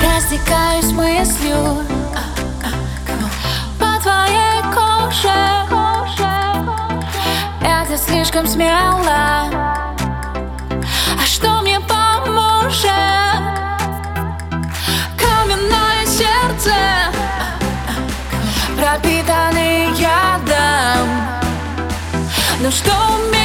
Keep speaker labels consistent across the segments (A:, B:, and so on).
A: Растекаюсь мыслью а, а, По твоей коже Это слишком смело А что мне поможет? Каменное сердце а, пропитано. Ну что у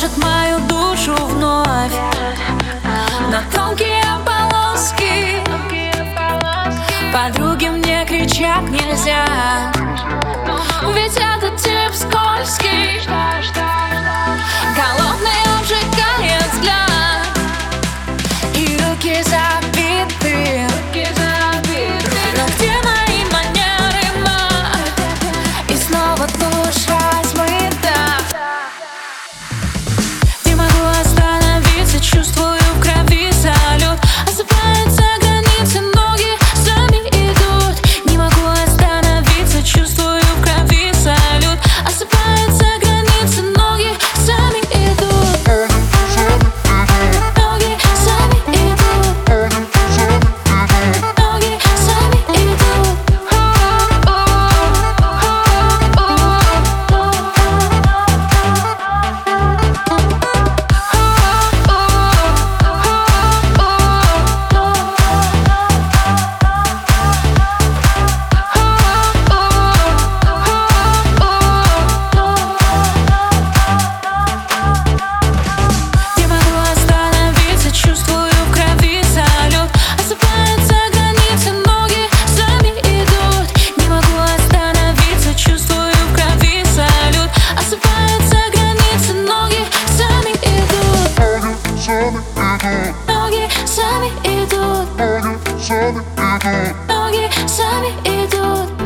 A: Режет мою душу вновь. На тонкие полоски. Подруги мне кричать нельзя. Ведь это 여기 삽이 이도